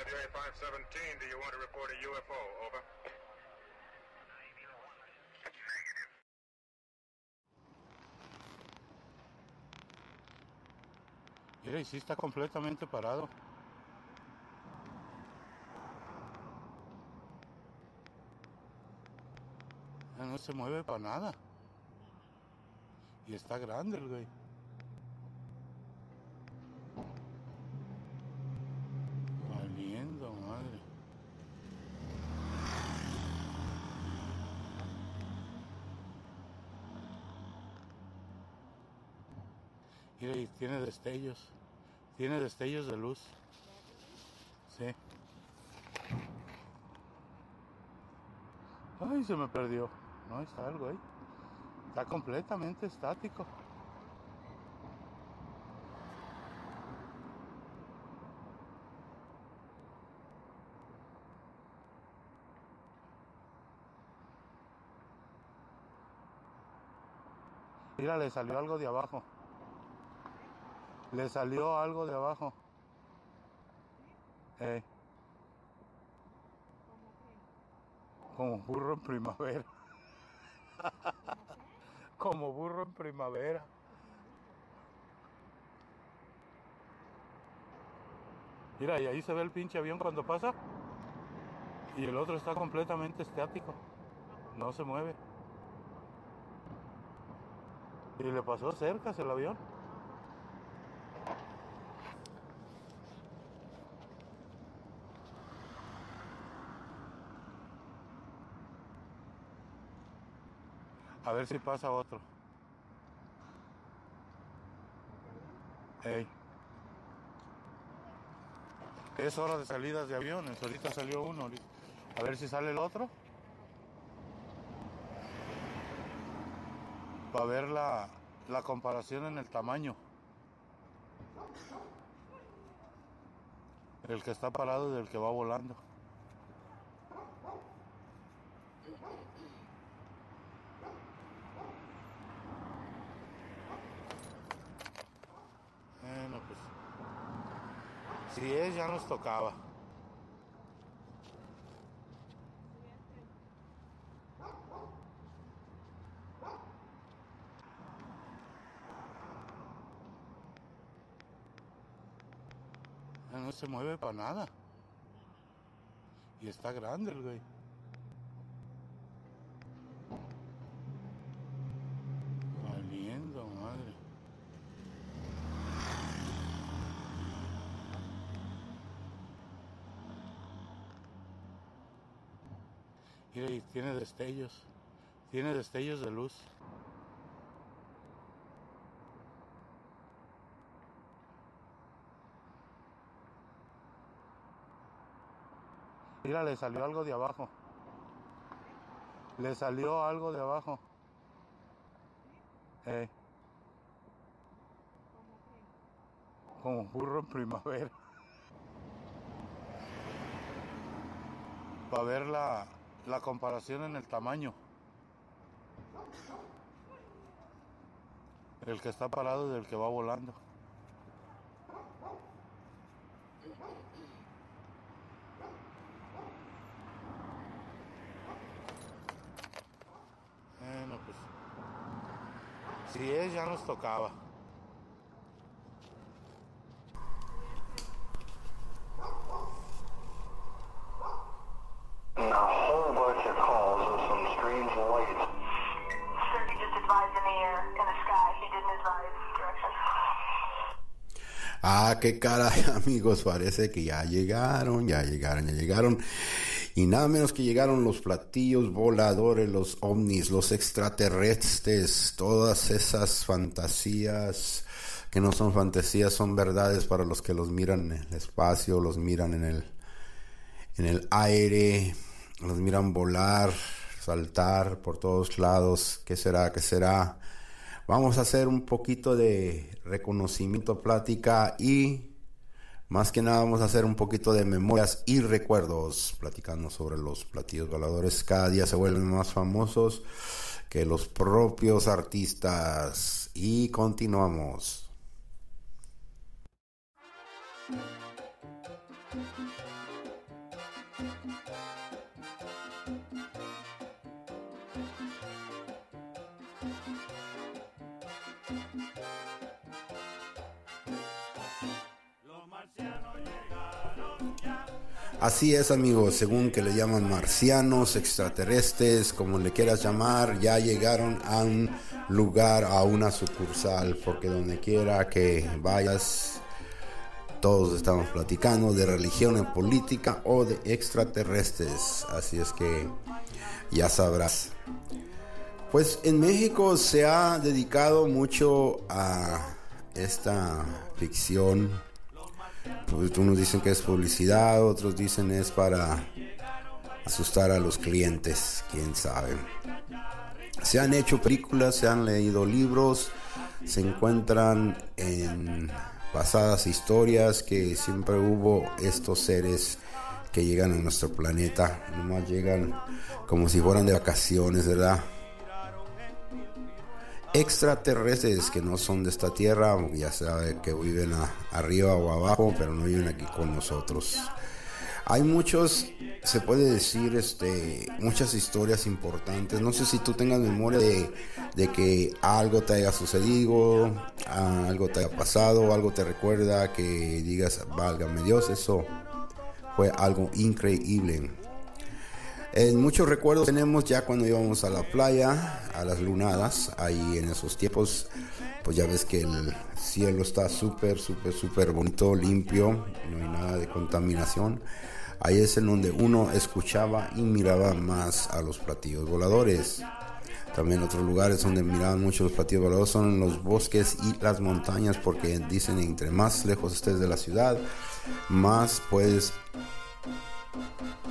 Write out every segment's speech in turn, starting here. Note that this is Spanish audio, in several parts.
EWA 517, do you want to report a UFO? Over. Mira, y sí está completamente parado. Ya no se mueve para nada. Y está grande el güey. Valiendo, madre. Mira, y tiene destellos. Tiene destellos de luz. Sí. Ay, se me perdió. No, está algo ahí. Está completamente estático. Mira, le salió algo de abajo. Le salió algo de abajo. Eh, como burro en primavera. como burro en primavera. Mira, y ahí se ve el pinche avión cuando pasa. Y el otro está completamente estático. No se mueve. Y le pasó cerca el avión. A ver si pasa otro. Ey. Es hora de salidas de aviones. Ahorita salió uno. A ver si sale el otro. Para ver la, la comparación en el tamaño. El que está parado y del que va volando. Bueno, pues. Si es, ya nos tocaba. No se mueve para nada. Y está grande el güey. Y tiene destellos. Tiene destellos de luz. Mira, le salió algo de abajo. Le salió algo de abajo. Eh, como burro en primavera. Para ver la, la comparación en el tamaño. El que está parado y del que va volando. Bueno, pues. Si es, ya nos tocaba. Qué caray, amigos, parece que ya llegaron, ya llegaron, ya llegaron. Y nada menos que llegaron los platillos voladores, los ovnis, los extraterrestres, todas esas fantasías que no son fantasías, son verdades para los que los miran en el espacio, los miran en el, en el aire, los miran volar, saltar por todos lados. ¿Qué será? ¿Qué será? Vamos a hacer un poquito de reconocimiento, plática y más que nada vamos a hacer un poquito de memorias y recuerdos platicando sobre los platillos voladores. Cada día se vuelven más famosos que los propios artistas. Y continuamos. Así es amigos, según que le llaman marcianos, extraterrestres, como le quieras llamar, ya llegaron a un lugar, a una sucursal, porque donde quiera que vayas, todos estamos platicando de religión en política o de extraterrestres, así es que ya sabrás. Pues en México se ha dedicado mucho a esta ficción pues unos dicen que es publicidad, otros dicen es para asustar a los clientes, quién sabe. Se han hecho películas, se han leído libros, se encuentran en pasadas historias que siempre hubo estos seres que llegan a nuestro planeta, nomás llegan como si fueran de vacaciones, ¿verdad? Extraterrestres que no son de esta tierra, ya sabe que viven arriba o abajo, pero no viven aquí con nosotros. Hay muchos, se puede decir, este, muchas historias importantes. No sé si tú tengas memoria de, de que algo te haya sucedido, algo te haya pasado, algo te recuerda que digas, válgame Dios, eso fue algo increíble. En muchos recuerdos tenemos ya cuando íbamos a la playa, a las lunadas, ahí en esos tiempos, pues ya ves que el cielo está súper, súper, súper bonito, limpio, no hay nada de contaminación. Ahí es en donde uno escuchaba y miraba más a los platillos voladores. También otros lugares donde miraban mucho los platillos voladores son los bosques y las montañas, porque dicen entre más lejos estés de la ciudad, más puedes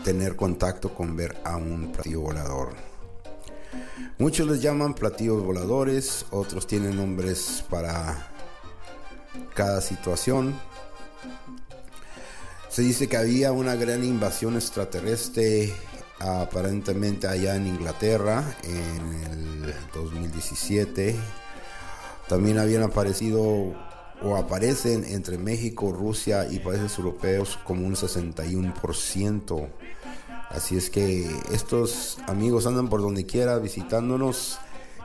tener contacto con ver a un platillo volador. Muchos les llaman platillos voladores, otros tienen nombres para cada situación. Se dice que había una gran invasión extraterrestre aparentemente allá en Inglaterra en el 2017. También habían aparecido o aparecen entre México, Rusia y países europeos como un 61%. Así es que estos amigos andan por donde quiera visitándonos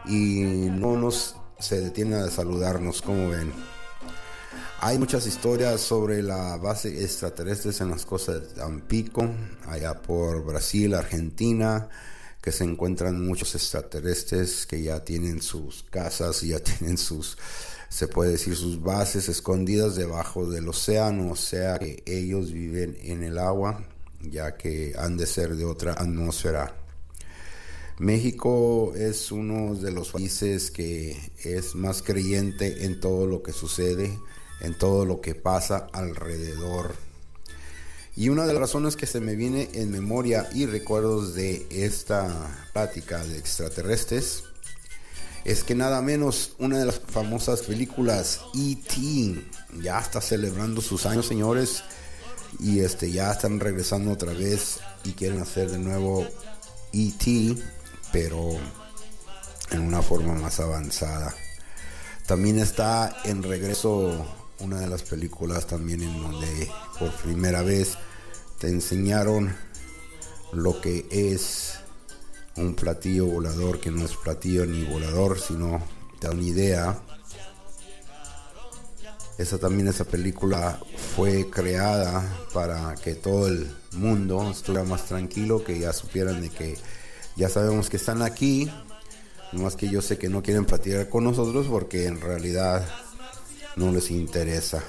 y no nos se detienen a saludarnos, como ven. Hay muchas historias sobre la base extraterrestres en las costas de Tampico, allá por Brasil, Argentina, que se encuentran muchos extraterrestres que ya tienen sus casas, ya tienen sus, se puede decir, sus bases escondidas debajo del océano, o sea que ellos viven en el agua ya que han de ser de otra atmósfera. México es uno de los países que es más creyente en todo lo que sucede, en todo lo que pasa alrededor. Y una de las razones que se me viene en memoria y recuerdos de esta plática de extraterrestres es que nada menos una de las famosas películas E.T. ya está celebrando sus años, señores y este ya están regresando otra vez y quieren hacer de nuevo ET, pero en una forma más avanzada. También está en regreso una de las películas también en donde por primera vez te enseñaron lo que es un platillo volador que no es platillo ni volador, sino te da una idea esa también esa película fue creada para que todo el mundo estuviera más tranquilo, que ya supieran de que ya sabemos que están aquí, más que yo sé que no quieren platicar con nosotros porque en realidad no les interesa.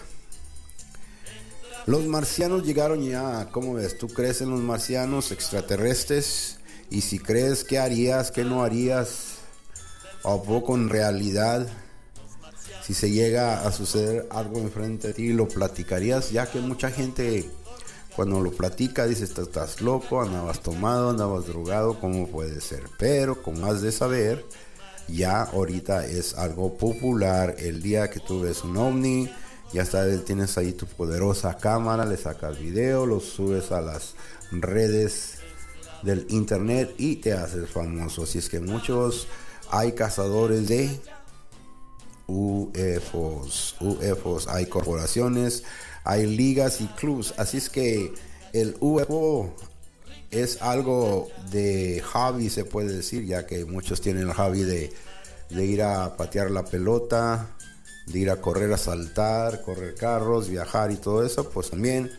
Los marcianos llegaron ya, ¿cómo ves? ¿Tú crees en los marcianos extraterrestres? Y si crees, ¿qué harías? ¿Qué no harías? ¿O poco en realidad si se llega a suceder algo enfrente de ti, lo platicarías, ya que mucha gente cuando lo platica dice, estás loco, andabas tomado, andabas drogado, ¿cómo puede ser? Pero como has de saber, ya ahorita es algo popular, el día que tú ves un ovni, ya sabes, tienes ahí tu poderosa cámara, le sacas video, lo subes a las redes del internet y te haces famoso. Así es que muchos hay cazadores de UFOs. UFOs, hay corporaciones, hay ligas y clubs. Así es que el UFO es algo de hobby, se puede decir, ya que muchos tienen el hobby de, de ir a patear la pelota, de ir a correr a saltar, correr carros, viajar y todo eso, pues también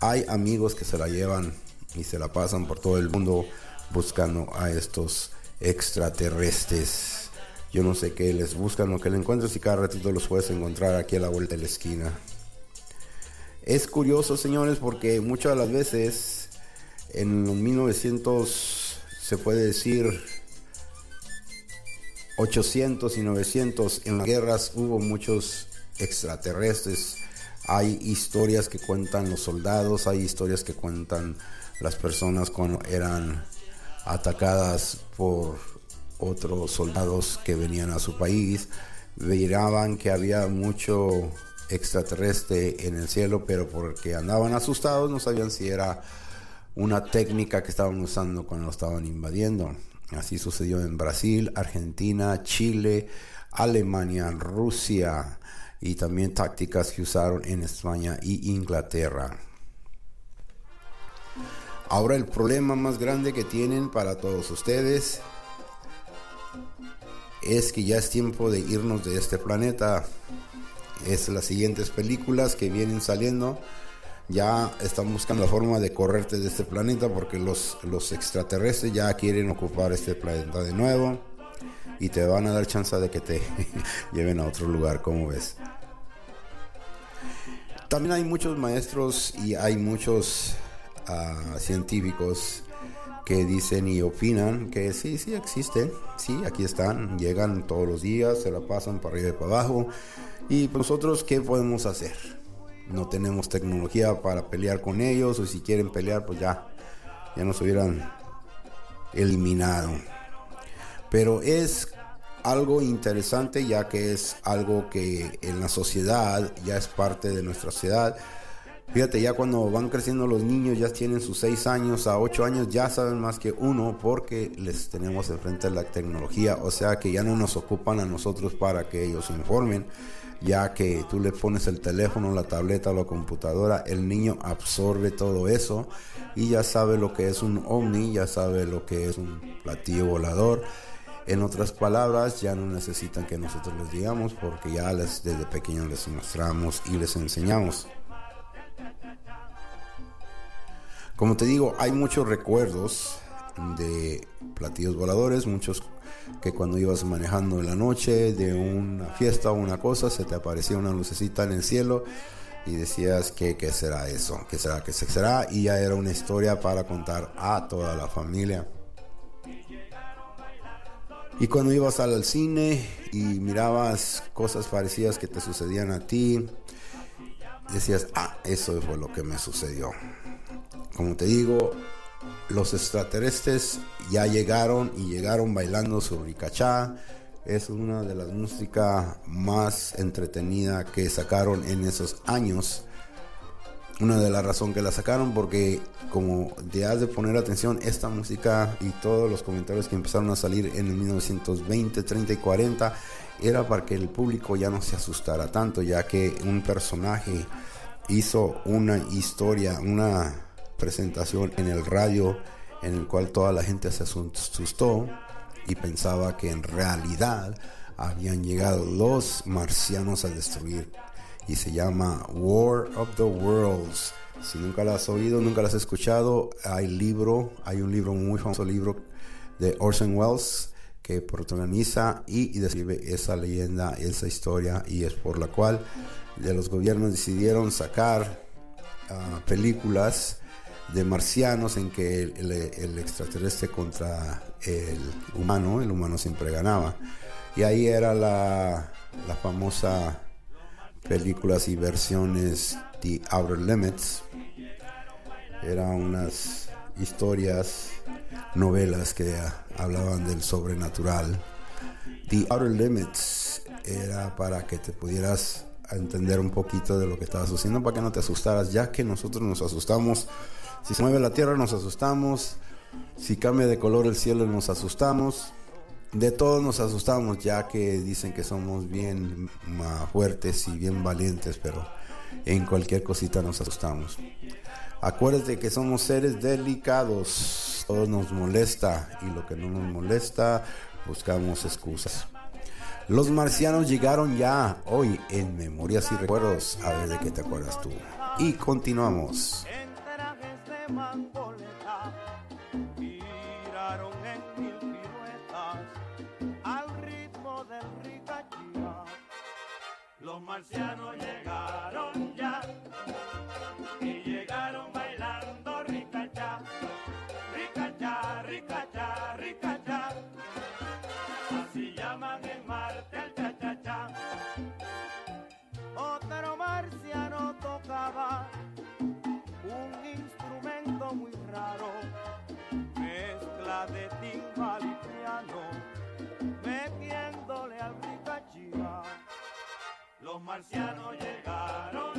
hay amigos que se la llevan y se la pasan por todo el mundo buscando a estos extraterrestres. Yo no sé qué les buscan o qué les encuentran si cada ratito los puedes encontrar aquí a la vuelta de la esquina. Es curioso, señores, porque muchas de las veces en los 1900 se puede decir 800 y 900 en las guerras hubo muchos extraterrestres. Hay historias que cuentan los soldados, hay historias que cuentan las personas cuando eran atacadas por otros soldados que venían a su país. Miraban que había mucho extraterrestre en el cielo, pero porque andaban asustados no sabían si era una técnica que estaban usando cuando lo estaban invadiendo. Así sucedió en Brasil, Argentina, Chile, Alemania, Rusia y también tácticas que usaron en España y Inglaterra. Ahora el problema más grande que tienen para todos ustedes es que ya es tiempo de irnos de este planeta. Es las siguientes películas que vienen saliendo ya están buscando la forma de correrte de este planeta porque los, los extraterrestres ya quieren ocupar este planeta de nuevo y te van a dar chance de que te lleven a otro lugar, como ves. También hay muchos maestros y hay muchos uh, científicos que dicen y opinan que sí, sí existen, sí, aquí están, llegan todos los días, se la pasan para arriba y para abajo. Y nosotros, ¿qué podemos hacer? no tenemos tecnología para pelear con ellos o si quieren pelear pues ya ya nos hubieran eliminado pero es algo interesante ya que es algo que en la sociedad ya es parte de nuestra sociedad fíjate ya cuando van creciendo los niños ya tienen sus 6 años a 8 años ya saben más que uno porque les tenemos enfrente la tecnología o sea que ya no nos ocupan a nosotros para que ellos informen ya que tú le pones el teléfono, la tableta, la computadora, el niño absorbe todo eso y ya sabe lo que es un ovni, ya sabe lo que es un platillo volador. En otras palabras, ya no necesitan que nosotros les digamos porque ya desde pequeños les mostramos y les enseñamos. Como te digo, hay muchos recuerdos de platillos voladores, muchos que cuando ibas manejando en la noche de una fiesta o una cosa, se te aparecía una lucecita en el cielo y decías que qué será eso, qué será, qué será, y ya era una historia para contar a toda la familia. Y cuando ibas al cine y mirabas cosas parecidas que te sucedían a ti, decías, ah, eso fue lo que me sucedió. Como te digo, los extraterrestres ya llegaron y llegaron bailando sobre Ricachá. Es una de las músicas más entretenidas que sacaron en esos años. Una de las razones que la sacaron porque como te has de poner atención esta música y todos los comentarios que empezaron a salir en el 1920, 30 y 40 era para que el público ya no se asustara tanto ya que un personaje hizo una historia, una presentación en el radio en el cual toda la gente se asustó y pensaba que en realidad habían llegado los marcianos a destruir y se llama War of the Worlds. Si nunca la has oído, nunca la has escuchado, hay libro, hay un libro muy famoso libro de Orson Welles que protagoniza y, describe esa leyenda, esa historia y es por la cual de los gobiernos decidieron sacar ah, películas de marcianos en que el, extraterrestre contra el humano, el humano siempre ganaba. Y ahí era la, la famosa películas y versiones The Outer Limits. Eran unas historias, novelas que hablaban del sobrenatural. The Outer Limits era para que te pudieras entender un poquito de lo que estabas haciendo, para que no te asustaras, ya que nosotros nos asustamos si se mueve la tierra nos asustamos. Si cambia de color el cielo nos asustamos. De todos nos asustamos ya que dicen que somos bien fuertes y bien valientes, pero en cualquier cosita nos asustamos. Acuérdate que somos seres delicados. Todo nos molesta y lo que no nos molesta buscamos excusas. Los marcianos llegaron ya hoy en Memorias y Recuerdos. A ver de qué te acuerdas tú. Y continuamos. De mangoleta en mil piruetas al ritmo del ricachía. Los marcianos llegaron ya Los marcianos llegaron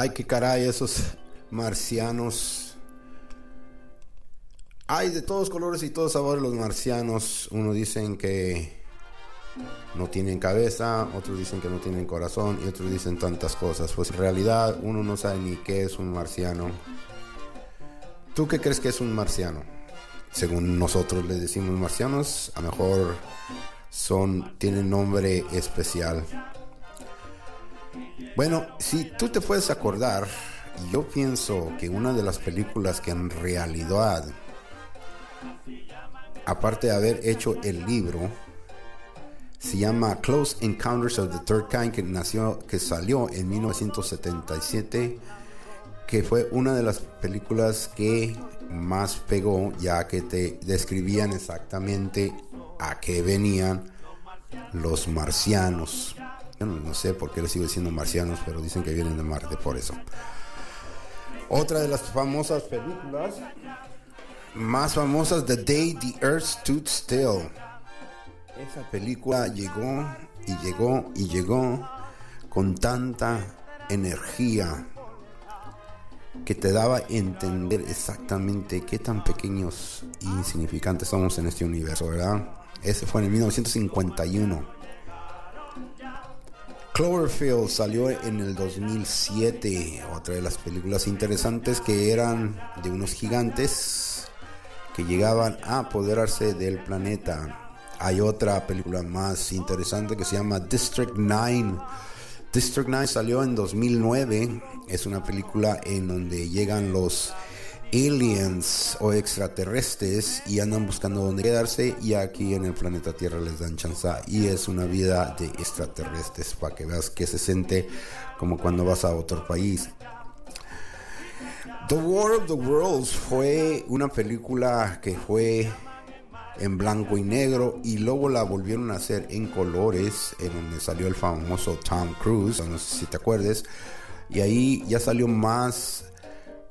Ay, qué caray, esos marcianos. Hay de todos colores y todos sabores los marcianos. Uno dicen que no tienen cabeza, otros dicen que no tienen corazón y otros dicen tantas cosas. Pues en realidad uno no sabe ni qué es un marciano. ¿Tú qué crees que es un marciano? Según nosotros le decimos marcianos, a lo mejor son tienen nombre especial. Bueno, si tú te puedes acordar, yo pienso que una de las películas que en realidad, aparte de haber hecho el libro, se llama Close Encounters of the Third Kind, que, nació, que salió en 1977, que fue una de las películas que más pegó, ya que te describían exactamente a qué venían los marcianos. Yo no, sé por qué les sigo diciendo marcianos, pero dicen que vienen de Marte por eso. Otra de las famosas películas más famosas, The Day the Earth Stood Still. Esa película llegó y llegó y llegó con tanta energía que te daba a entender exactamente qué tan pequeños e insignificantes somos en este universo, ¿verdad? Ese fue en el 1951. Cloverfield salió en el 2007, otra de las películas interesantes que eran de unos gigantes que llegaban a apoderarse del planeta. Hay otra película más interesante que se llama District 9. District 9 salió en 2009. Es una película en donde llegan los aliens o extraterrestres y andan buscando dónde quedarse y aquí en el planeta Tierra les dan chance y es una vida de extraterrestres para que veas que se siente como cuando vas a otro país. The War of the Worlds fue una película que fue en blanco y negro y luego la volvieron a hacer en colores en donde salió el famoso Tom Cruise, no sé si te acuerdes, y ahí ya salió más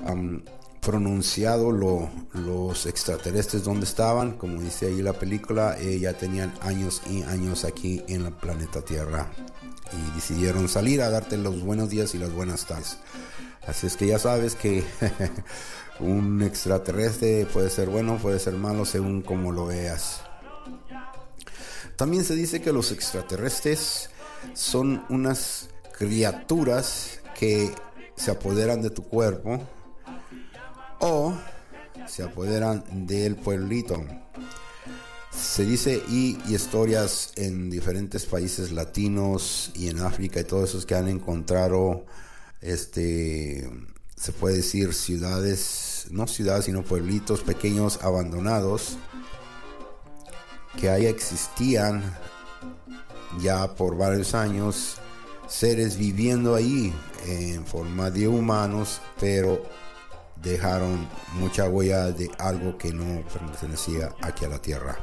um, pronunciado lo, los extraterrestres donde estaban, como dice ahí la película, eh, ya tenían años y años aquí en el planeta Tierra y decidieron salir a darte los buenos días y las buenas tardes. Así es que ya sabes que un extraterrestre puede ser bueno, puede ser malo según como lo veas. También se dice que los extraterrestres son unas criaturas que se apoderan de tu cuerpo o se apoderan del pueblito. Se dice y, historias en diferentes países latinos y en África y todos esos que han encontrado este se puede decir ciudades, no ciudades, sino pueblitos pequeños abandonados que ahí existían ya por varios años seres viviendo ahí en forma de humanos, pero dejaron mucha huella de algo que no pertenecía aquí a la Tierra.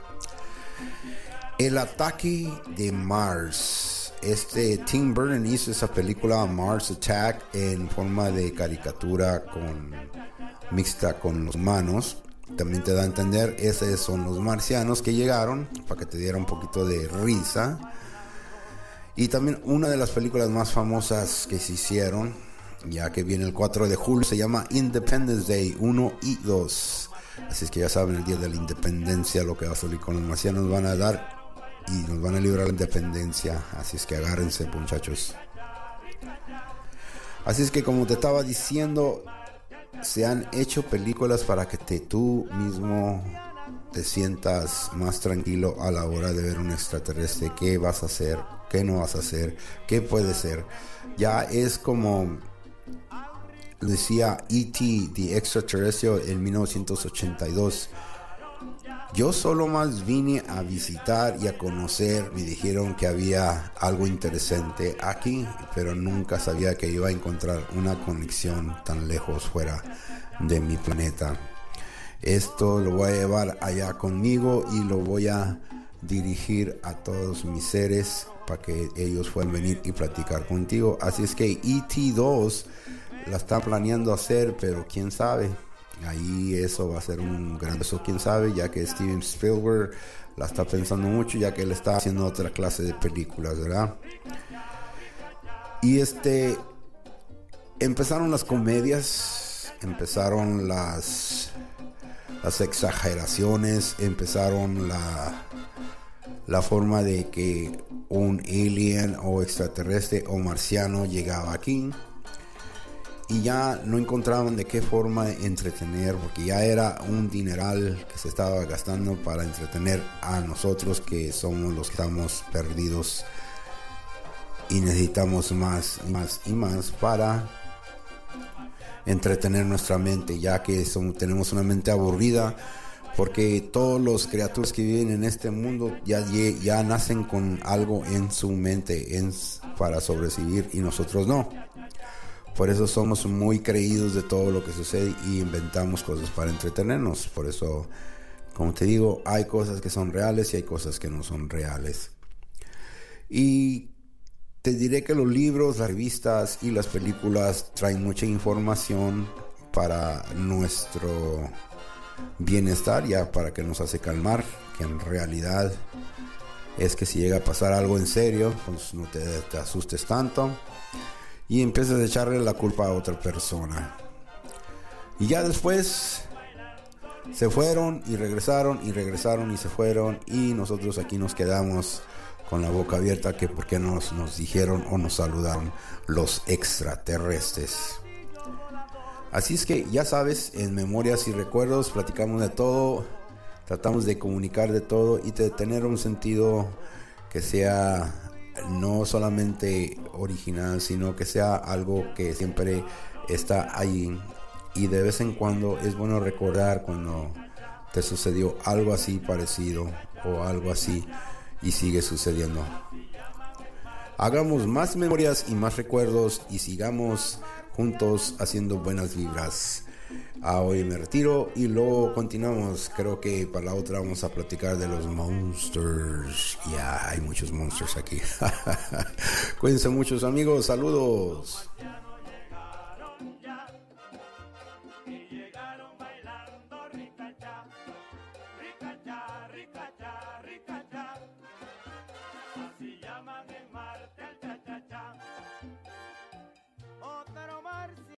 El ataque de Mars. Este Tim Burton hizo esa película Mars Attack en forma de caricatura con mixta con los humanos. También te da a entender, esos son los marcianos que llegaron, para que te diera un poquito de risa. Y también una de las películas más famosas que se hicieron, ya que viene el 4 de julio, se llama Independence Day 1 y 2. Así es que ya saben, el día de la independencia, lo que va a salir con los marcianos van a dar y nos van a librar la independencia. Así es que agárrense, muchachos. Así es que como te estaba diciendo, se han hecho películas para que te, tú mismo te sientas más tranquilo a la hora de ver un extraterrestre. ¿Qué vas a hacer? ¿Qué no vas a hacer? ¿Qué puede ser? Ya es como decía E.T. The Extraterrestrial en 1982. Yo solo más vine a visitar y a conocer. Me dijeron que había algo interesante aquí, pero nunca sabía que iba a encontrar una conexión tan lejos fuera de mi planeta. Esto lo voy a llevar allá conmigo y lo voy a dirigir a todos mis seres para que ellos puedan venir y platicar contigo. Así es que ET2 la está planeando hacer, pero quién sabe. Ahí eso va a ser un gran eso, quién sabe, ya que Steven Spielberg la está pensando mucho, ya que él está haciendo otra clase de películas, ¿verdad? Y este empezaron las comedias, empezaron las las exageraciones, empezaron la la forma de que un alien o extraterrestre o marciano llegaba aquí y ya no encontraban de qué forma entretener porque ya era un dineral que se estaba gastando para entretener a nosotros que somos los que estamos perdidos y necesitamos más más y más para entretener nuestra mente ya que somos, tenemos una mente aburrida porque todos los criaturas que viven en este mundo ya, ya nacen con algo en su mente en, para sobrevivir y nosotros no. Por eso somos muy creídos de todo lo que sucede y inventamos cosas para entretenernos. Por eso, como te digo, hay cosas que son reales y hay cosas que no son reales. Y te diré que los libros, las revistas y las películas traen mucha información para nuestro bienestar, ya para que nos hace calmar, que en realidad es que si llega a pasar algo en serio, pues no te, te asustes tanto y empiezas a echarle la culpa a otra persona. Y ya después se fueron y regresaron y regresaron y se fueron y nosotros aquí nos quedamos con la boca abierta que por qué nos, nos dijeron o nos saludaron los extraterrestres. Así es que ya sabes, en Memorias y Recuerdos platicamos de todo, tratamos de comunicar de todo y de tener un sentido que sea no solamente original, sino que sea algo que siempre está ahí. Y de vez en cuando es bueno recordar cuando te sucedió algo así parecido o algo así y sigue sucediendo. Hagamos más memorias y más recuerdos y sigamos juntos haciendo buenas vibras. Ah, hoy me retiro y luego continuamos. Creo que para la otra vamos a platicar de los monsters. Ya hay muchos monsters aquí. Cuídense muchos amigos. Saludos.